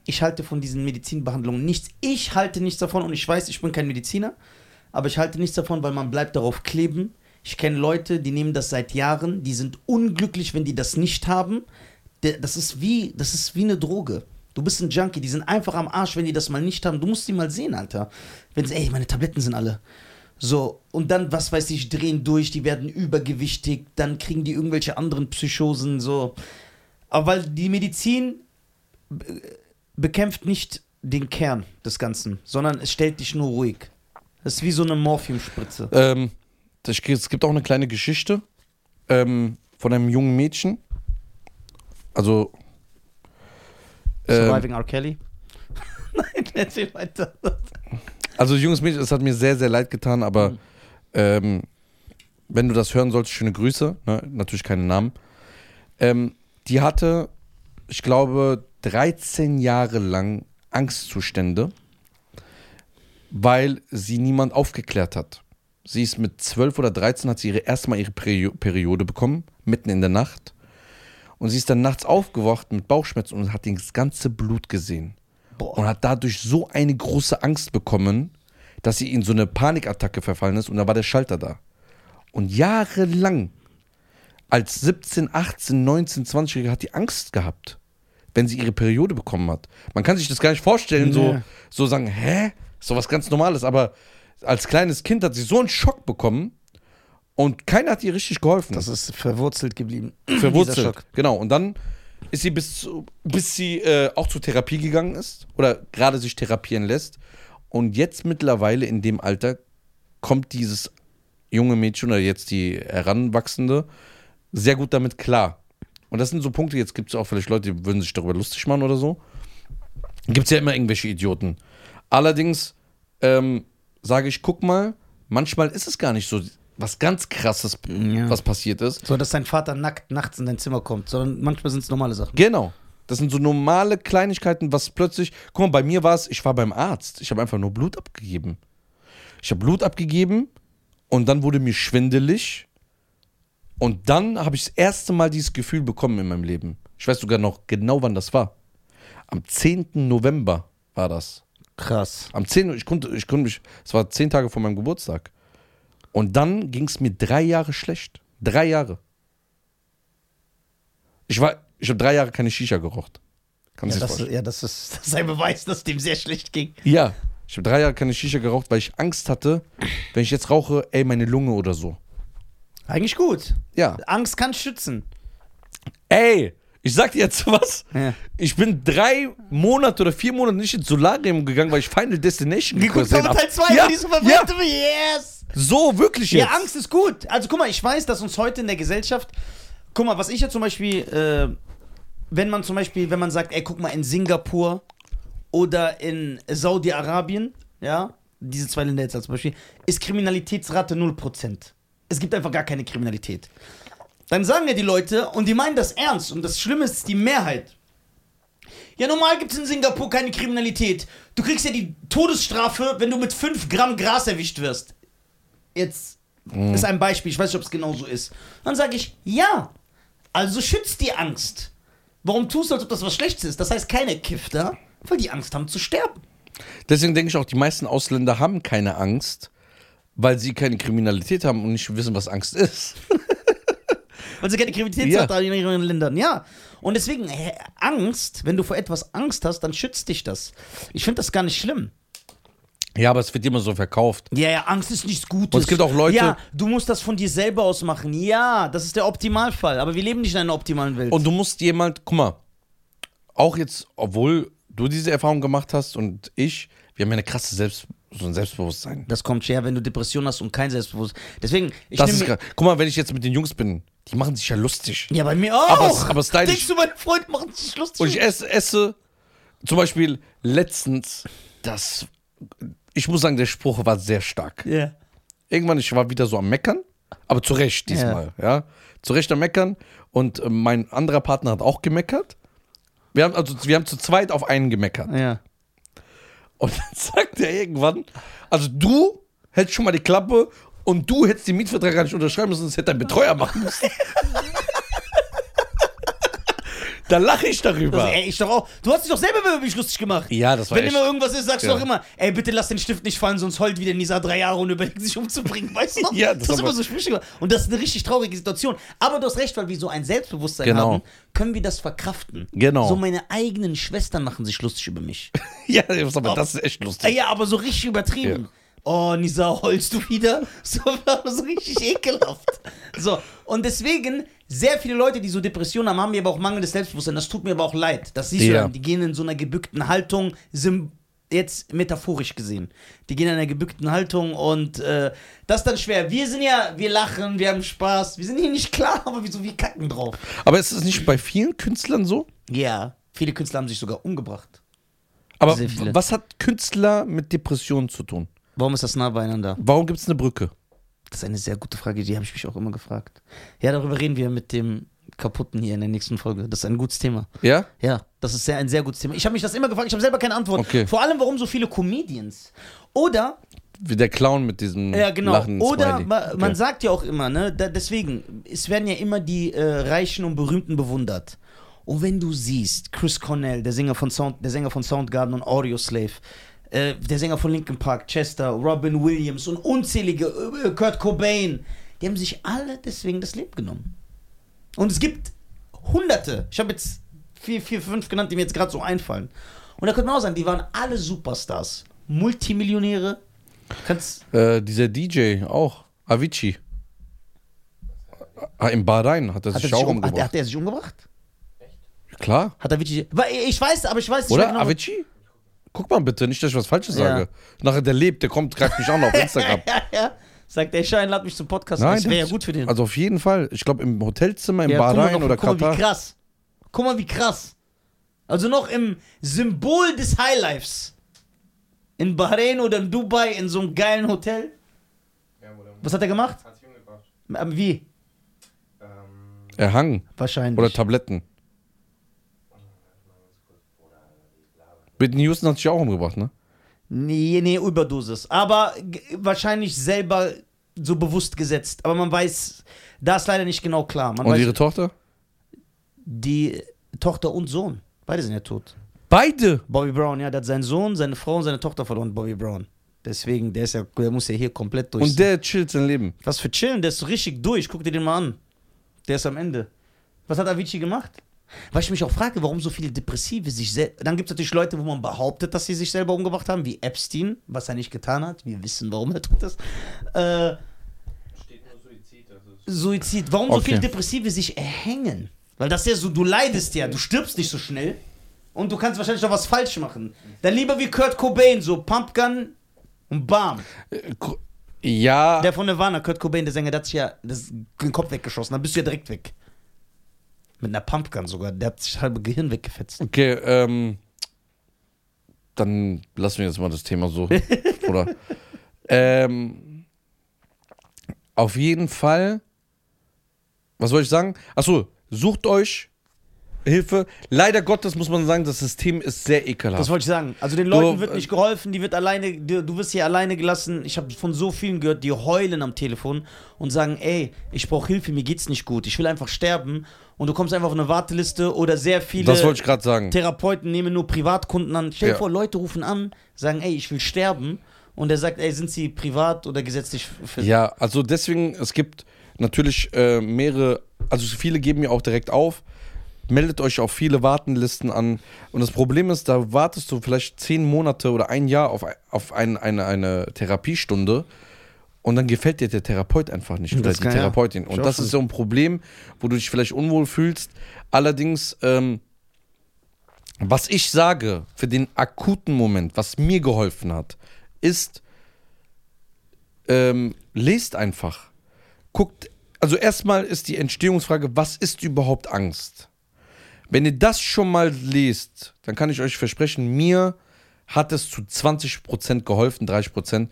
Ich halte von diesen Medizinbehandlungen nichts. Ich halte nichts davon und ich weiß, ich bin kein Mediziner, aber ich halte nichts davon, weil man bleibt darauf kleben. Ich kenne Leute, die nehmen das seit Jahren, die sind unglücklich, wenn die das nicht haben. Das ist wie, das ist wie eine Droge. Du bist ein Junkie, die sind einfach am Arsch, wenn die das mal nicht haben. Du musst die mal sehen, Alter. Wenn sie, ey, meine Tabletten sind alle. So, und dann, was weiß ich, drehen durch, die werden übergewichtig, dann kriegen die irgendwelche anderen Psychosen, so. Aber weil die Medizin be- bekämpft nicht den Kern des Ganzen, sondern es stellt dich nur ruhig. Das ist wie so eine Morphiumspritze. Ähm, das, es gibt auch eine kleine Geschichte ähm, von einem jungen Mädchen. Also. Ähm, Surviving R. Kelly. <laughs> Nein, erzähl weiter. Also, junges Mädchen, es hat mir sehr, sehr leid getan, aber Mhm. ähm, wenn du das hören sollst, schöne Grüße. Ne? Natürlich keine Namen. Ähm, die hatte, ich glaube, 13 Jahre lang Angstzustände, weil sie niemand aufgeklärt hat. Sie ist mit 12 oder 13 hat sie ihre erste Mal ihre Perio Periode bekommen, mitten in der Nacht. Und sie ist dann nachts aufgewacht mit Bauchschmerzen und hat das ganze Blut gesehen. Boah. Und hat dadurch so eine große Angst bekommen, dass sie in so eine Panikattacke verfallen ist und da war der Schalter da. Und jahrelang, als 17, 18, 19, 20-Jährige, hat die Angst gehabt, wenn sie ihre Periode bekommen hat. Man kann sich das gar nicht vorstellen, so, Nee. so sagen, hä? Ist doch was ganz Normales. Aber als kleines Kind hat sie so einen Schock bekommen und keiner hat ihr richtig geholfen. Das ist verwurzelt geblieben. Verwurzelt. Schock. Genau. Und dann ist sie bis, zu, bis sie äh, auch zur Therapie gegangen ist oder gerade sich therapieren lässt. Und jetzt mittlerweile in dem Alter kommt dieses junge Mädchen oder jetzt die Heranwachsende sehr gut damit klar. Und das sind so Punkte, jetzt gibt es auch vielleicht Leute, die würden sich darüber lustig machen oder so. Gibt es ja immer irgendwelche Idioten. Allerdings ähm, sage ich, guck mal, manchmal ist es gar nicht so was ganz krasses, Ja. was passiert ist. So, dass dein Vater nackt nachts in dein Zimmer kommt, sondern manchmal sind es normale Sachen. Genau. Das sind so normale Kleinigkeiten, was plötzlich. Guck mal, bei mir war es, ich war beim Arzt. Ich habe einfach nur Blut abgegeben. Ich habe Blut abgegeben und dann wurde mir schwindelig. Und dann habe ich das erste Mal dieses Gefühl bekommen in meinem Leben. Ich weiß sogar noch genau, wann das war. Am 10. November war das. Krass. Am 10. Ich konnte, ich konnte mich. Es war zehn Tage vor meinem Geburtstag. Und dann ging es mir drei Jahre schlecht. Drei Jahre. Ich war, ich habe drei Jahre keine Shisha geraucht. Kannst Ja das, ja, das ist, das ist ein Beweis, dass dem sehr schlecht ging. Ja. Ich habe drei Jahre keine Shisha geraucht, weil ich Angst hatte, wenn ich jetzt rauche, ey, meine Lunge oder so. Eigentlich gut. Ja. Angst kann schützen. Ey, ich sag dir jetzt was. Ja. Ich bin drei Monate oder vier Monate nicht ins Solarium gegangen, weil ich Final Destination Geguckt gesehen haben hab. Teil 2 ja, diesem ja, yes! so wirklich jetzt. Ja, Angst ist gut. Also guck mal, ich weiß, dass uns heute in der Gesellschaft, guck mal, was ich ja zum Beispiel, äh, wenn man zum Beispiel, wenn man sagt, ey, guck mal, in Singapur oder in Saudi-Arabien, ja, diese zwei Länder jetzt als Beispiel, ist Kriminalitätsrate 0%. Es gibt einfach gar keine Kriminalität. Dann sagen ja die Leute, und die meinen das ernst, und das Schlimme ist die Mehrheit. Ja, normal gibt es in Singapur keine Kriminalität. Du kriegst ja die Todesstrafe, wenn du mit 5 Gramm Gras erwischt wirst. Jetzt ist ein Beispiel, ich weiß nicht, ob es genau so ist. Dann sage ich, ja, also schützt die Angst. Warum tust du, als ob das was Schlechtes ist? Das heißt, keiner kifft da, weil die Angst haben zu sterben. Deswegen denke ich auch, die meisten Ausländer haben keine Angst, weil sie keine Kriminalität haben und nicht wissen, was Angst ist. <laughs> Weil sie keine Kriminalität Ja. in ihren Ländern. Ja. Und deswegen, hä, Angst, wenn du vor etwas Angst hast, dann schützt dich das. Ich finde das gar nicht schlimm. Ja, aber es wird immer so verkauft. Ja, ja, Angst ist nichts Gutes. Und es gibt auch Leute- Ja, du musst das von dir selber aus machen. Ja, das ist der Optimalfall. Aber wir leben nicht in einer optimalen Welt. Und du musst jemand, guck mal, auch jetzt, obwohl du diese Erfahrung gemacht hast und ich, wir haben ja eine krasse Selbst, so ein Selbstbewusstsein. Das kommt schwer, wenn du Depression hast und kein Selbstbewusstsein. Deswegen, ich Das ist mir- Guck mal, wenn ich jetzt mit den Jungs bin, die machen sich ja lustig. Ja, bei mir auch. Aber es- aber stylisch. Denkst du, meine Freunde machen sich lustig? Und ich esse, esse zum Beispiel letztens, das, ich muss sagen, der Spruch war sehr stark. Ja. Irgendwann, ich war wieder so am Meckern, aber zu Recht diesmal, ja. Zu Recht am Meckern und äh, mein anderer Partner hat auch gemeckert. Wir haben, also, wir haben zu zweit auf einen gemeckert. Ja. Und dann <laughs> sagt er irgendwann, also du hältst schon mal die Klappe und du hättest den Mietvertrag gar nicht unterschreiben müssen, das hätte dein Betreuer machen müssen. <laughs> da lache ich darüber. Also, ey, ich doch auch. Du hast dich doch selber über mich lustig gemacht. Ja, das war Wenn echt- immer irgendwas ist, sagst Ja. du doch immer, ey, bitte lass den Stift nicht fallen, sonst heult wieder Nisa drei Jahre und überlegt sich umzubringen, weißt du noch? <laughs> Ja, das das ist aber- immer so Sprüche. Und das ist eine richtig traurige Situation. Aber du hast recht, weil wir so ein Selbstbewusstsein Genau. haben, können wir das verkraften. Genau. So meine eigenen Schwestern machen sich lustig über mich. <laughs> ja, aber das ist echt lustig. ja, aber so richtig übertrieben. Ja. Oh, Nisa, heulst du wieder? <laughs> So, so richtig ekelhaft. So, und deswegen, sehr viele Leute, die so Depressionen haben, haben mir aber auch mangelndes Selbstbewusstsein. Das tut mir aber auch leid. Das siehst du Ja. dann. Die gehen in so einer gebückten Haltung, sim- jetzt metaphorisch gesehen. Die gehen in einer gebückten Haltung und äh, das ist dann schwer. Wir sind ja, wir lachen, wir haben Spaß. Wir sind hier nicht klar, <laughs> aber wieso, wir kacken drauf. Aber ist es nicht bei vielen Künstlern so? Ja, viele Künstler haben sich sogar umgebracht. Aber was hat Künstler mit Depressionen zu tun? Warum ist das nah beieinander? Warum gibt es eine Brücke? Das ist eine sehr gute Frage, die habe ich mich auch immer gefragt. Ja, darüber reden wir mit dem Kaputten hier in der nächsten Folge. Das ist ein gutes Thema. Ja? Ja, das ist sehr, ein sehr gutes Thema. Ich habe mich das immer gefragt, ich habe selber keine Antwort. Okay. Vor allem, warum so viele Comedians? Oder, Wie der Clown mit diesem ja genau, lachenden oder ma, man Okay. sagt ja auch immer, ne, da, deswegen, es werden ja immer die äh, Reichen und Berühmten bewundert. Und wenn du siehst, Chris Cornell, der Sänger von, Sound, der Sänger von Soundgarden und Audioslave, äh, der Sänger von Linkin Park, Chester, Robin Williams und unzählige, äh, Kurt Cobain, die haben sich alle deswegen das Leben genommen. Und es gibt hunderte, ich habe jetzt vier, vier, fünf genannt, die mir jetzt gerade so einfallen. Und da könnte man auch sagen, die waren alle Superstars. Multimillionäre. Kannst, Äh, dieser DJ auch, Avicii. Ah, in Bahrain hat er hat, er sich sich auch um, hat, umgebracht. hat er sich umgebracht? Klar. Hat. Weil Ich weiß, aber ich weiß nicht Oder? genau. Avicii? Guck mal bitte, nicht, dass ich was Falsches Ja. sage. Nachher der lebt, der kommt, greift mich auch noch auf <laughs> Instagram. ja, ja. Sagt der Schein, lad mich zum Podcast. Nein, das wäre ja gut für den. Also auf jeden Fall. Ich glaube im Hotelzimmer in ja, guck mal, Bahrain noch, oder guck mal, Katar. wie krass. Guck mal, wie krass. Also noch im Symbol des Highlifes. In Bahrain oder in Dubai in so einem geilen Hotel. Ja, oder Was hat er gemacht? Hat sich umgebracht. Aber Wie? Ähm, Er hang. Wahrscheinlich. Oder Tabletten. Whitney Houston hat sich auch umgebracht, ne? Nee, nee, Überdosis. Aber wahrscheinlich selber so bewusst gesetzt. Aber man weiß, da ist leider nicht genau klar. Man Und weiß, ihre Tochter? die Tochter und Sohn. Beide sind ja tot. Beide! Bobby Brown, ja, der hat seinen Sohn, seine Frau und seine Tochter verloren, Bobby Brown. Deswegen, der ist ja, der muss ja hier komplett durch. Und der chillt sein Leben. Was für chillen, der ist so richtig durch. Guck dir den mal an. Der ist am Ende. Was hat Avicii gemacht? Weil ich mich auch frage, warum so viele Depressive sich selbst. Dann gibt es natürlich Leute, wo man behauptet, dass sie sich selber umgebracht haben, wie Epstein, was er nicht getan hat. Wir wissen, warum er tut das. Äh, steht nur Suizid. Also Suizid. Warum so Okay. viele Depressive sich erhängen? Weil das ist ja so, du leidest ja, du stirbst nicht so schnell und du kannst wahrscheinlich noch was falsch machen. Dann lieber wie Kurt Cobain, so Pumpgun und Bam. Äh, Ja. Der von Nirvana, Kurt Cobain, der Sänger, der hat sich ja das, den Kopf weggeschossen, dann bist du ja direkt weg. Mit einer Pumpgun sogar, der hat sich halbe Gehirn weggefetzt. Okay, ähm. Dann lassen wir jetzt mal das Thema so. <laughs> Oder? Ähm. Auf jeden Fall. Was soll ich sagen? Achso, sucht euch Hilfe. Leider Gottes muss man sagen, das System ist sehr ekelhaft. Das wollte ich sagen. Also den Leuten Du, wird äh, nicht geholfen, die wird alleine, du, du wirst hier alleine gelassen. Ich habe von so vielen gehört, die heulen am Telefon und sagen, ey, ich brauche Hilfe, mir geht's nicht gut, ich will einfach sterben. Und du kommst einfach auf eine Warteliste oder sehr viele das wollte ich gerade sagen. Therapeuten nehmen nur Privatkunden an. Stell dir Ja. vor, Leute rufen an, sagen, ey, ich will sterben. Und er sagt, ey, sind sie privat oder gesetzlich für Ja, also deswegen, es gibt natürlich äh, mehrere, also viele geben ja auch direkt auf. Meldet euch auf viele Wartenlisten an. Und das Problem ist, da wartest du vielleicht zehn Monate oder ein Jahr auf, auf ein, eine, eine Therapiestunde und dann gefällt dir der Therapeut einfach nicht oder die kann- ja. Therapeutin. Ich Und das ist so ein Problem, wo du dich vielleicht unwohl fühlst. Allerdings, ähm, Was ich sage für den akuten Moment, was mir geholfen hat, ist, ähm, lest einfach. Guckt, also erstmal ist die Entstehungsfrage, was ist überhaupt Angst? Wenn ihr das schon mal lest, dann kann ich euch versprechen, mir hat es zu 20% geholfen, 30%,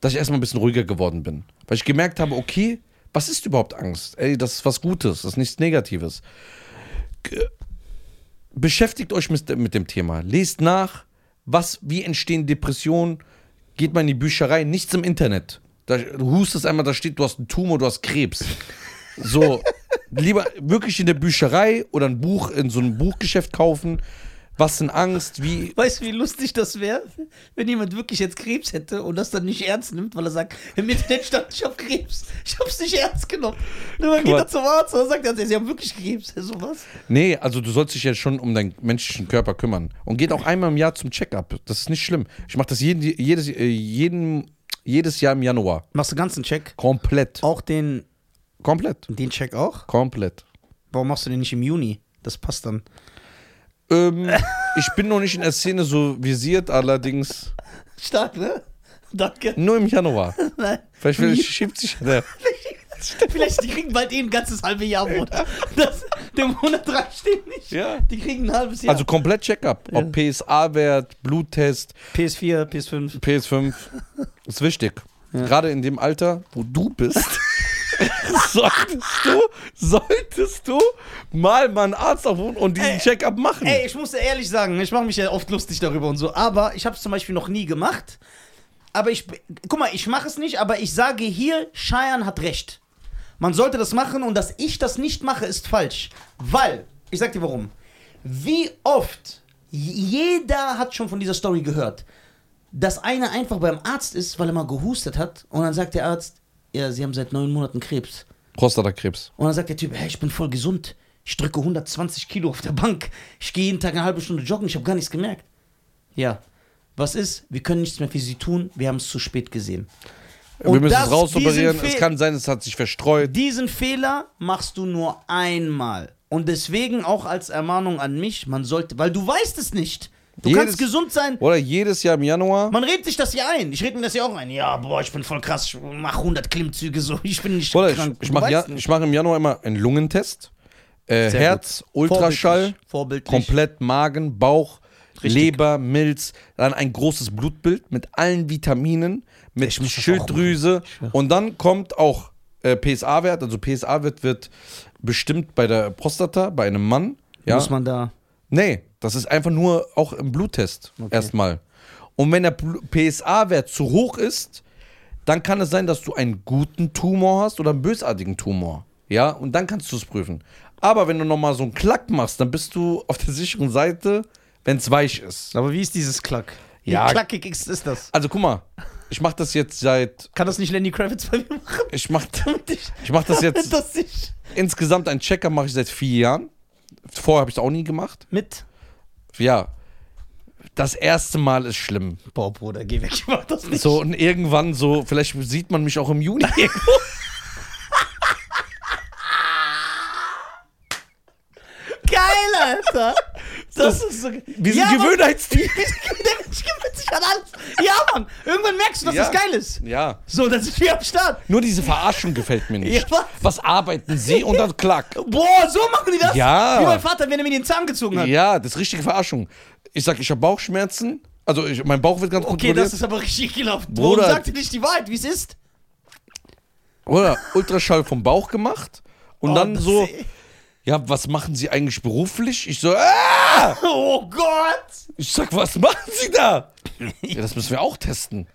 dass ich erstmal ein bisschen ruhiger geworden bin. Weil ich gemerkt habe, okay, was ist überhaupt Angst? Ey, das ist was Gutes, das ist nichts Negatives. Beschäftigt euch mit, mit dem Thema. Lest nach, was, wie entstehen Depressionen. Geht mal in die Bücherei, nichts im Internet. Da, du hustest einmal, da steht, du hast einen Tumor, du hast Krebs. So, lieber wirklich in der Bücherei oder ein Buch in so einem Buchgeschäft kaufen. Was sind Angst? Wie. Weißt du, wie lustig das wäre, wenn jemand wirklich jetzt Krebs hätte und das dann nicht ernst nimmt, weil er sagt, im Internet stand, ich habe Krebs. Ich habe es nicht ernst genommen. Und dann geht er zum Arzt und sagt, er, sie haben wirklich Krebs. So was? Nee, also du sollst dich ja schon um deinen menschlichen Körper kümmern. Und geht auch einmal im Jahr zum Check-up. Das ist nicht schlimm. Ich mache das jeden, jedes, äh, jeden, jedes Jahr im Januar. Machst du ganzen Check? Komplett. Auch den, Komplett. den Check auch? Komplett. Warum machst du den nicht im Juni? Das passt dann. Ähm, ich bin noch nicht in der Szene so visiert, allerdings <laughs> Stark, ne? Danke. nur im Januar. <laughs> Nein. Vielleicht, schiebt sich der. <laughs> Vielleicht, die kriegen bald eh ein ganzes halbes Jahr, Bruder. Das, der Monat dran steht nicht. Ja. Die kriegen ein halbes Jahr. Also komplett Check-up. Ob PSA-Wert, Bluttest, PS4, PS5. PS5. Ist wichtig. Gerade in dem Alter, wo du bist, <laughs> solltest du, solltest du mal mal einen Arzt aufrufen und diesen Check-up machen. Ey, ich muss dir ehrlich sagen, ich mache mich ja oft lustig darüber und so, aber ich habe es zum Beispiel noch nie gemacht. Aber ich, guck mal, ich mache es nicht, aber ich sage hier, Cheyenne hat recht. Man sollte das machen und dass ich das nicht mache, ist falsch. Weil, ich sag dir warum. Wie oft, jeder hat schon von dieser Story gehört, dass einer einfach beim Arzt ist, weil er mal gehustet hat und dann sagt der Arzt, ja, sie haben seit neun Monaten Krebs. Prostatakrebs. Und dann sagt der Typ, hey, ich bin voll gesund. Ich drücke 120 Kilo auf der Bank. Ich gehe jeden Tag eine halbe Stunde joggen. Ich habe gar nichts gemerkt. Ja. Was ist? Wir können nichts mehr für sie tun. Wir haben es zu spät gesehen. Wir Und müssen das- es rausoperieren. Es kann sein, es hat sich verstreut. Diesen Fehler machst du nur einmal. Und deswegen auch als Ermahnung an mich, man sollte, weil du weißt es nicht. Du Jedes- kannst gesund sein. Oder jedes Jahr im Januar. Man redet sich das ja ein. Ich rede mir das ja auch ein. Ja, boah, ich bin voll krass. Ich mach 100 Klimmzüge so. <laughs> Ich bin nicht Oder ich, krank. ich Du mache ja, ich mach im Januar immer einen Lungentest. Äh, Herz, Ultraschall, Vorbildlich. Vorbildlich. komplett Magen, Bauch, Richtig. Leber, Milz, dann ein großes Blutbild mit allen Vitaminen, mit Ich Schilddrüse. Ich. Und dann kommt auch äh, PSA-Wert. Also PSA-Wert wird bestimmt bei der Prostata, bei einem Mann. Ja? Muss man da. Nee, das ist einfach nur auch im Bluttest erstmal. Und wenn der PSA-Wert zu hoch ist, dann kann es sein, dass du einen guten Tumor hast oder einen bösartigen Tumor. Ja, und dann kannst du es prüfen. Aber wenn du nochmal so einen Klack machst, dann bist du auf der <laughs> sicheren Seite, wenn es weich ist. Aber wie ist dieses Klack? Wie Ja. klackig ist, ist das? Also guck mal, ich mache das jetzt seit, Kann das nicht Lenny Kravitz bei mir machen? ich mach, <laughs> Damit ich, ich mach das jetzt, <laughs> ich insgesamt ein Checker mache ich seit vier Jahren. Vorher habe ich es auch nie gemacht. mit. Ja, das erste Mal ist schlimm. Boah, Bruder, geh weg, ich mach das nicht. So, und irgendwann so, vielleicht sieht man mich auch im Juni <laughs> irgendwo. Geil, Alter! Das ist so. Wir sind ja. Gewöhnheitstiere. <laughs> Der Mensch gewöhnt sich an alles. Ja, Mann! Irgendwann merkst du, dass Ja. das geil ist. Ja. So, das ist wie am Start. Nur diese Verarschung gefällt mir nicht. Ja, was? Was arbeiten sie und dann klack. Boah, so machen die das? Ja. Wie mein Vater, wenn er mir den Zahn gezogen hat. Ja, das ist richtige Verarschung. Ich sag, ich habe Bauchschmerzen. Also ich, mein Bauch wird ganz Okay, kontrolliert. das ist aber richtig ekelhaft. Bruder. Warum sagt ihr nicht die Wahrheit, wie es ist? Oder Ultraschall vom Bauch gemacht. Und Oh, dann so, ja, was machen sie eigentlich beruflich? Ich so, ah! Oh Gott! Ich sag, was machen sie da? Ja, das müssen wir auch testen.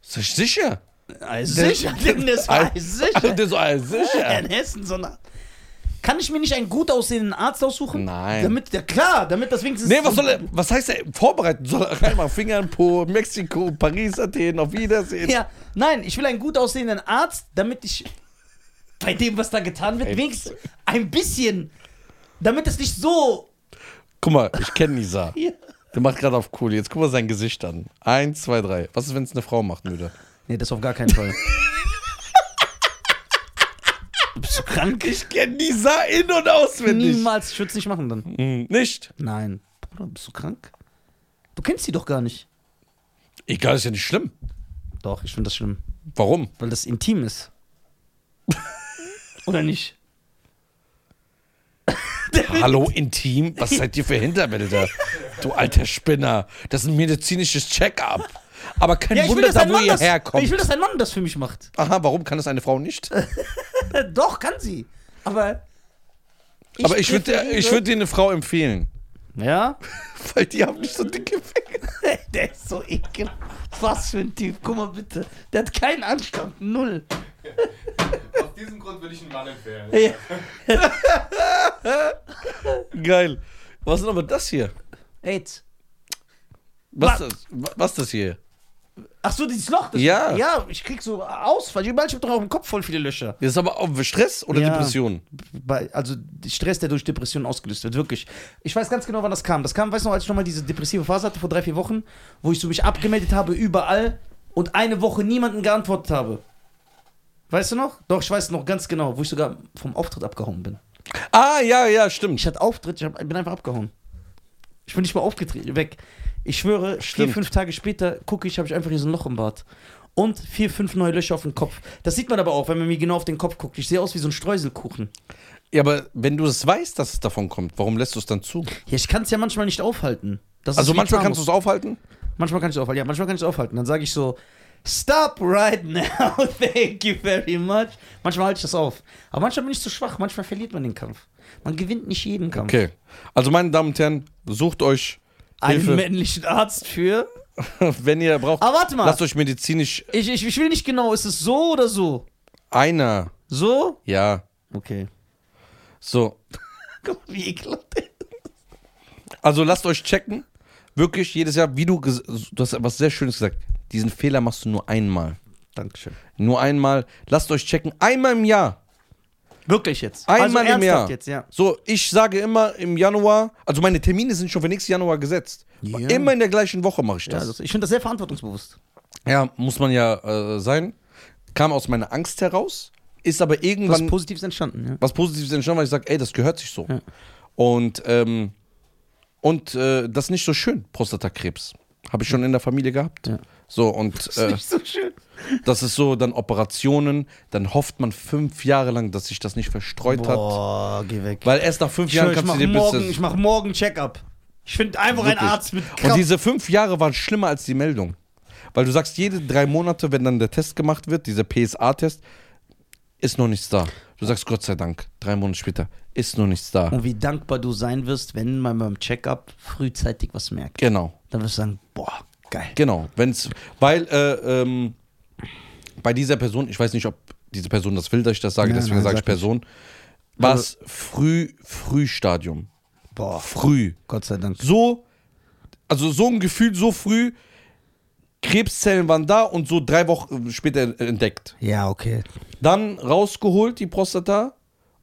Sag ich, sicher. Also sicher, <laughs> denn das war sicher. <laughs> Ah, Ja, sicher. <laughs> in Hessen, so eine. Kann ich mir nicht einen gut aussehenden Arzt aussuchen? Nein. Damit, ja klar, damit das wenigstens. Nee, was soll er, was heißt er vorbereiten? Soll er reinmachen? Finger in Po, Mexiko, Paris, Athen, auf Wiedersehen. Ja, nein, ich will einen gut aussehenden Arzt, damit ich bei dem, was da getan wird, wenigstens ein bisschen, damit es nicht so. Guck mal, ich kenne Nisa. <laughs> Ja. Der macht gerade auf cool. Jetzt guck mal sein Gesicht an. Eins, zwei, drei. Was ist, wenn es eine Frau machen würde? Nee, das auf gar keinen Fall. <laughs> Bist du krank? Ich kenne Nisa in- und auswendig. Niemals, ich würde es nicht machen dann. Hm, nicht? Nein. Oder bist du krank? Du kennst sie doch gar nicht. Egal, ist ja nicht schlimm. Doch, ich finde das schlimm. Warum? Weil das intim ist. <laughs> Oder nicht? <laughs> Hallo, intim? Was seid ihr für Hinterwälder? Du alter Spinner. Das ist ein medizinisches Check-up. Aber kein ich will, Wunder, dass da wo ihr das, herkommt. ich will, dass ein Mann das für mich macht. Aha, warum kann das eine Frau nicht? <laughs> Doch, kann sie. Aber. Aber ich würde ich würd dir eine Frau empfehlen. Ja? <laughs> Weil die haben nicht so dicke Finger. Der ist so ekelhaft. Was für ein Typ. Guck mal bitte. Der hat keinen Anstand. Null. Aus diesem Grund würde ich einen Mann empfehlen. Ja. Geil. Was ist denn aber das hier? AIDS. Was, Was? das, was das hier? Ach so, dieses Loch. Das Ja. Ja, ich krieg so Ausfall. Überall, ich hab doch auch im Kopf voll viele Löcher. Das ist aber auch Stress oder Ja. Depression? Also Stress, der durch Depressionen ausgelöst wird, wirklich. Ich weiß ganz genau, wann das kam. Das kam, weißt du noch, als ich nochmal diese depressive Phase hatte, vor drei, vier Wochen, wo ich so mich abgemeldet habe, überall und eine Woche niemanden geantwortet habe. Weißt du noch? Doch, ich weiß noch ganz genau, wo ich sogar vom Auftritt abgehauen bin. Ah, ja, ja, stimmt. Ich hatte Auftritt, ich hab, bin einfach abgehauen. Ich bin nicht mal aufgetreten, weg. Ich schwöre, vier, Stimmt. fünf Tage später gucke ich, habe ich einfach hier so ein Loch im Bart. Und vier, fünf neue Löcher auf dem Kopf. Das sieht man aber auch, wenn man mir genau auf den Kopf guckt. Ich sehe aus wie so ein Streuselkuchen. Ja, aber wenn du es weißt, dass es davon kommt, warum lässt du es dann zu? Ja, ich kann es ja manchmal nicht aufhalten. Das Also manchmal kannst du es aufhalten? Manchmal kann ich es aufhalten. Ja, manchmal kann ich es aufhalten. Dann sage ich so, stop right now, <laughs> thank you very much. Manchmal halte ich das auf. Aber manchmal bin ich zu schwach. Manchmal verliert man den Kampf. Man gewinnt nicht jeden Kampf. Okay. Also meine Damen und Herren, sucht euch Einen Hilfe. männlichen Arzt für. <laughs> wenn ihr braucht, Aber warte mal. lasst euch medizinisch Ich, ich, ich will nicht genau, ist es so oder so? einer, So? ja, Okay. so. <laughs> Guck mal, wie ekelhaft. Also lasst euch checken, wirklich jedes Jahr, wie du, du hast was sehr Schönes gesagt, diesen Fehler machst du nur einmal. Dankeschön. Nur einmal, lasst euch checken, einmal im Jahr. Wirklich jetzt? Einmal also im Jahr. jetzt, ja. So, ich sage immer im Januar, also meine Termine sind schon für nächstes Januar gesetzt. Ja. Immer in der gleichen Woche mache ich ja das. das, ich finde das sehr verantwortungsbewusst. Ja, muss man ja äh, sein. Kam aus meiner Angst heraus, ist aber Was irgendwann Positives entstanden, ja. was Positives entstanden, weil ich sage, ey, das gehört sich so. Ja. Und, ähm, und äh, das ist nicht so schön, Prostatakrebs. Habe ich schon in der Familie gehabt. Ja. So, und Das ist äh, so schön. das ist so, dann Operationen, dann hofft man fünf Jahre lang, dass sich das nicht verstreut hat. Boah, geh weg. Weil erst nach fünf ich Jahren ich kannst du dir morgen, ich mach morgen Check-up. Ich finde einfach einen Wirklich. Arzt mit Und Kraft. diese fünf Jahre waren schlimmer als die Meldung. Weil du sagst, jede drei Monate, wenn dann der Test gemacht wird, dieser PSA-Test, ist noch nichts da. Du sagst, Gott sei Dank, drei Monate später, ist noch nichts da. Und wie dankbar du sein wirst, wenn man beim Check-up frühzeitig was merkt. Genau, Dann wirst du sagen, boah, geil. genau. Wenn's, weil äh, ähm, bei dieser Person, ich weiß nicht, ob diese Person das will, dass ich das sage, Nein, deswegen nein, sage ich sag. Person, war es früh, Frühstadium. Boah, Früh. Gott sei Dank. so, also so ein Gefühl so früh, Krebszellen waren da und so drei Wochen später entdeckt. Ja, okay. Dann rausgeholt die Prostata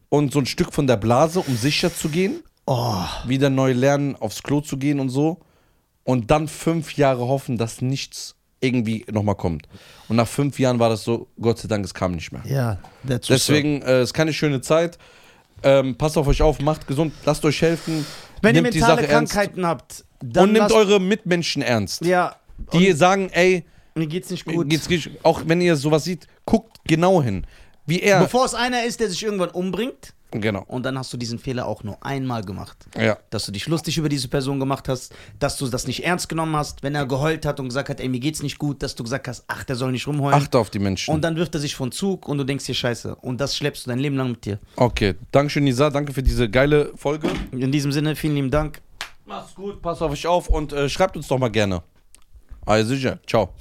und so ein Stück von der Blase, um sicher zu gehen. Oh, Wieder neu lernen, aufs Klo zu gehen und so. Und dann fünf Jahre hoffen, dass nichts irgendwie nochmal kommt. Und nach fünf Jahren war das so, Gott sei Dank, es kam nicht mehr. ja. up. Deswegen äh, ist keine schöne Zeit. Ähm, passt auf euch auf, macht gesund, lasst euch helfen. Wenn ihr mentale Sache ernst. Krankheiten habt, dann und nimmt lasst, eure Mitmenschen ernst. Ja, Die sagen, ey, mir geht's nicht gut. geht's, auch wenn ihr sowas seht, guckt genau hin. Wie er. Bevor es einer ist, der sich irgendwann umbringt, genau. und dann hast du diesen Fehler auch nur einmal gemacht. Ja. Dass du dich lustig über diese Person gemacht hast, dass du das nicht ernst genommen hast, wenn er geheult hat und gesagt hat, ey, mir geht's nicht gut, dass du gesagt hast, ach, der soll nicht rumheulen. Achte auf die Menschen. Und dann wirft er sich von Zug und du denkst dir, scheiße. Und das schleppst du dein Leben lang mit dir. okay. Dankeschön, Nisa. Danke für diese geile Folge. In diesem Sinne, vielen lieben Dank. Macht's gut, passt auf euch auf und äh, schreibt uns doch mal gerne. Also, ja. Ciao.